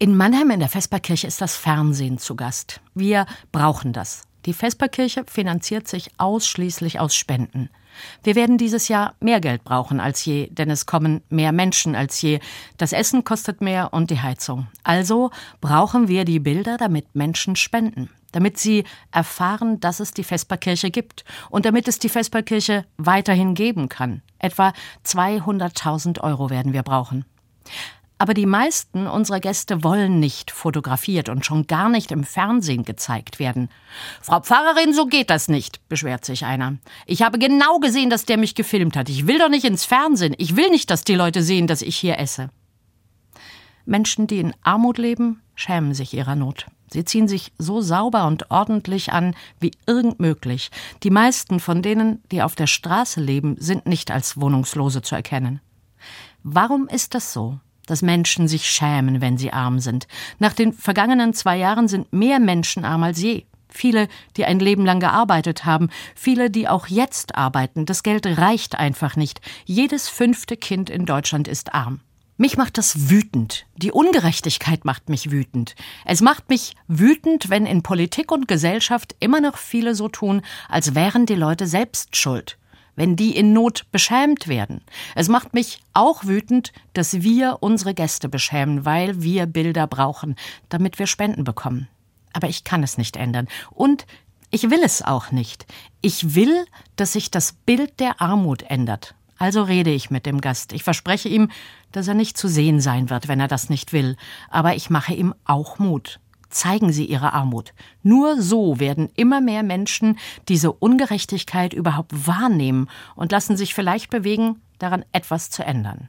In Mannheim in der Vesperkirche ist das Fernsehen zu Gast. Wir brauchen das. Die Vesperkirche finanziert sich ausschließlich aus Spenden. Wir werden dieses Jahr mehr Geld brauchen als je, denn es kommen mehr Menschen als je. Das Essen kostet mehr und die Heizung. Also brauchen wir die Bilder, damit Menschen spenden, damit sie erfahren, dass es die Vesperkirche gibt und damit es die Vesperkirche weiterhin geben kann. Etwa 200.000 Euro werden wir brauchen. Aber die meisten unserer Gäste wollen nicht fotografiert und schon gar nicht im Fernsehen gezeigt werden. Frau Pfarrerin, so geht das nicht, beschwert sich einer. Ich habe genau gesehen, dass der mich gefilmt hat. Ich will doch nicht ins Fernsehen. Ich will nicht, dass die Leute sehen, dass ich hier esse. Menschen, die in Armut leben, schämen sich ihrer Not. Sie ziehen sich so sauber und ordentlich an wie irgend möglich. Die meisten von denen, die auf der Straße leben, sind nicht als Wohnungslose zu erkennen. Warum ist das so? Dass Menschen sich schämen, wenn sie arm sind. Nach den vergangenen zwei Jahren sind mehr Menschen arm als je. Viele, die ein Leben lang gearbeitet haben, viele, die auch jetzt arbeiten. Das Geld reicht einfach nicht. Jedes fünfte Kind in Deutschland ist arm. Mich macht das wütend. Die Ungerechtigkeit macht mich wütend. Es macht mich wütend, wenn in Politik und Gesellschaft immer noch viele so tun, als wären die Leute selbst schuld wenn die in Not beschämt werden. Es macht mich auch wütend, dass wir unsere Gäste beschämen, weil wir Bilder brauchen, damit wir Spenden bekommen. Aber ich kann es nicht ändern. Und ich will es auch nicht. Ich will, dass sich das Bild der Armut ändert. Also rede ich mit dem Gast. Ich verspreche ihm, dass er nicht zu sehen sein wird, wenn er das nicht will. Aber ich mache ihm auch Mut zeigen sie ihre Armut. Nur so werden immer mehr Menschen diese Ungerechtigkeit überhaupt wahrnehmen und lassen sich vielleicht bewegen, daran etwas zu ändern.